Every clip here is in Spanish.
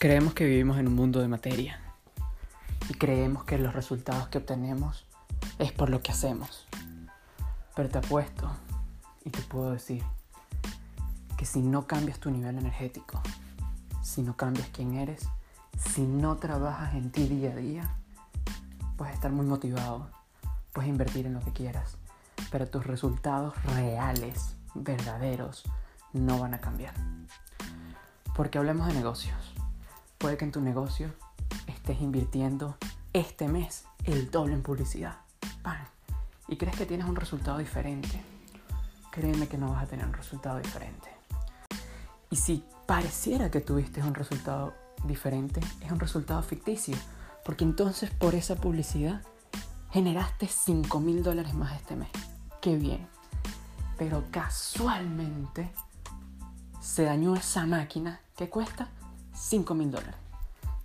Creemos que vivimos en un mundo de materia y creemos que los resultados que obtenemos es por lo que hacemos. Pero te apuesto y te puedo decir que si no cambias tu nivel energético, si no cambias quién eres, si no trabajas en ti día a día, puedes estar muy motivado, puedes invertir en lo que quieras, pero tus resultados reales, verdaderos, no van a cambiar. Porque hablemos de negocios. Puede que en tu negocio estés invirtiendo este mes el doble en publicidad. ¡Pam! Y crees que tienes un resultado diferente. Créeme que no vas a tener un resultado diferente. Y si pareciera que tuviste un resultado diferente, es un resultado ficticio. Porque entonces por esa publicidad generaste 5 mil dólares más este mes. ¡Qué bien! Pero casualmente se dañó esa máquina que cuesta 5 mil dólares.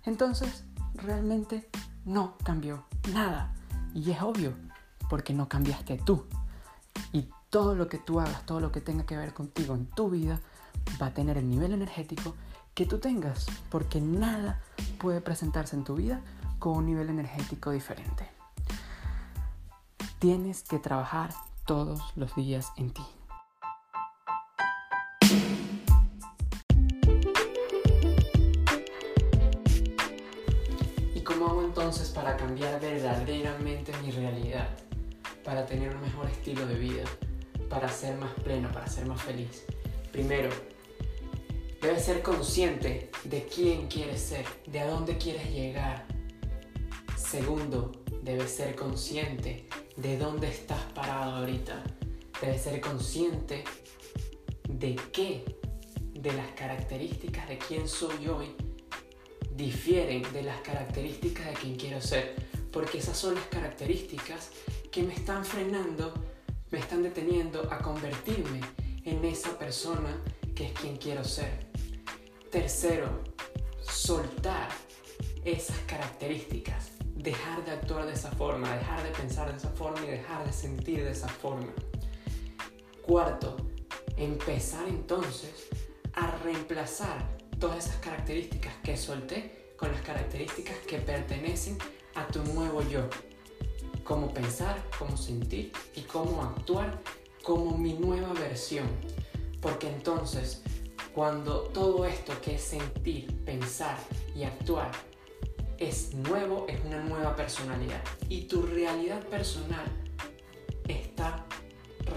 Entonces, realmente no cambió nada. Y es obvio, porque no cambiaste tú. Y todo lo que tú hagas, todo lo que tenga que ver contigo en tu vida, va a tener el nivel energético que tú tengas. Porque nada puede presentarse en tu vida con un nivel energético diferente. Tienes que trabajar todos los días en ti. Cambiar verdaderamente mi realidad, para tener un mejor estilo de vida, para ser más pleno, para ser más feliz? Primero, debes ser consciente de quién quieres ser, de a dónde quieres llegar. Segundo, debes ser consciente de dónde estás parado ahorita. Debes ser consciente de qué, de las características de quién soy hoy difieren de las características de quien quiero ser, porque esas son las características que me están frenando, me están deteniendo a convertirme en esa persona que es quien quiero ser. Tercero, soltar esas características, dejar de actuar de esa forma, dejar de pensar de esa forma y dejar de sentir de esa forma. Cuarto, empezar entonces a reemplazar todas esas características que solté con las características que pertenecen a tu nuevo yo. Cómo pensar, cómo sentir y cómo actuar como mi nueva versión. Porque entonces, cuando todo esto que es sentir, pensar y actuar es nuevo, es una nueva personalidad. Y tu realidad personal está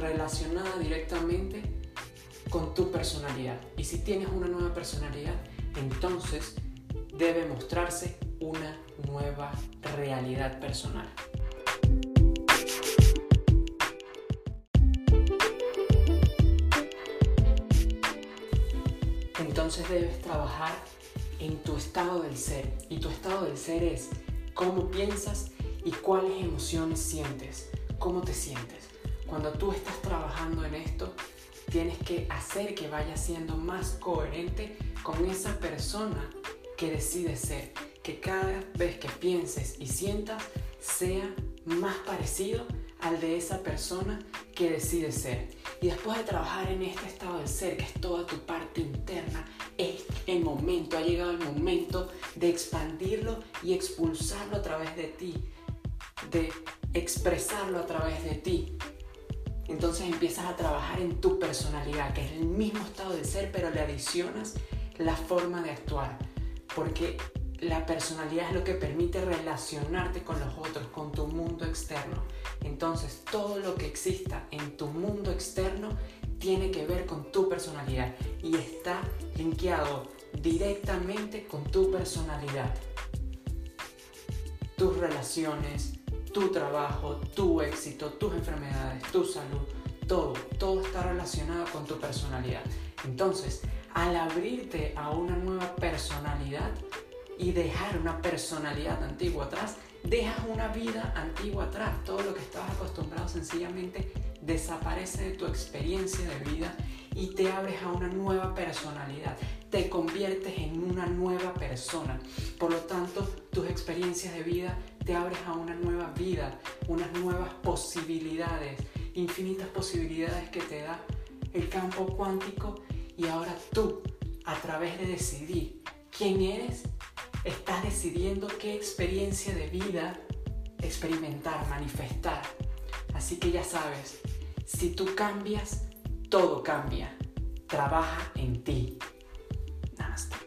relacionada directamente con tu personalidad. Y si tienes una nueva personalidad, entonces debe mostrarse una nueva realidad personal. Entonces debes trabajar en tu estado del ser. Y tu estado del ser es cómo piensas y cuáles emociones sientes. ¿Cómo te sientes? Cuando tú estás trabajando en esto, tienes que hacer que vaya siendo más coherente con esa persona que decide ser. Que cada vez que pienses y sientas sea más parecido al de esa persona que decide ser. Y después de trabajar en este estado de ser, que es toda tu parte interna, es el momento, ha llegado el momento de expandirlo y expulsarlo a través de ti, de expresarlo a través de ti, entonces empiezas a trabajar en tu personalidad, que es el mismo estado de ser, pero le adicionas la forma de actuar. Porque la personalidad es lo que permite relacionarte con los otros, con tu mundo externo. Entonces todo lo que exista en tu mundo externo tiene que ver con tu personalidad y está linkeado directamente con tu personalidad. Tus relaciones, tu trabajo, tu éxito, tus enfermedades, tu salud, todo, todo está relacionado con tu personalidad. Entonces, al abrirte a una nueva personalidad y dejar una personalidad antigua atrás, dejas una vida antigua atrás. Todo lo que estabas acostumbrado sencillamente desaparece de tu experiencia de vida y te abres a una nueva personalidad. Te conviertes en una nueva persona. Por lo tanto, tus experiencias de vida te abres a una nueva vida, unas nuevas posibilidades, infinitas posibilidades que te da el campo cuántico y ahora tú, a través de decidir quién eres, estás decidiendo qué experiencia de vida experimentar, manifestar. Así que ya sabes, si tú cambias, todo cambia. Trabaja en ti. podcast.